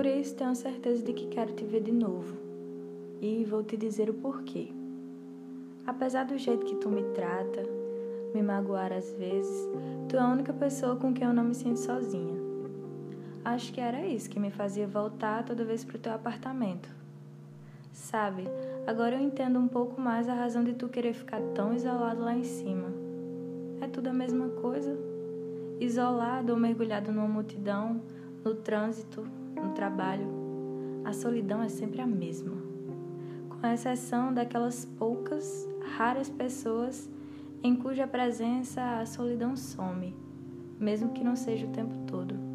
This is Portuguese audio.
Por isso tenho certeza de que quero te ver de novo. E vou te dizer o porquê. Apesar do jeito que tu me trata, me magoar às vezes, tu é a única pessoa com quem eu não me sinto sozinha. Acho que era isso que me fazia voltar toda vez pro teu apartamento. Sabe, agora eu entendo um pouco mais a razão de tu querer ficar tão isolado lá em cima. É tudo a mesma coisa? Isolado ou mergulhado numa multidão, no trânsito, no trabalho, a solidão é sempre a mesma. Com exceção daquelas poucas, raras pessoas em cuja presença a solidão some, mesmo que não seja o tempo todo.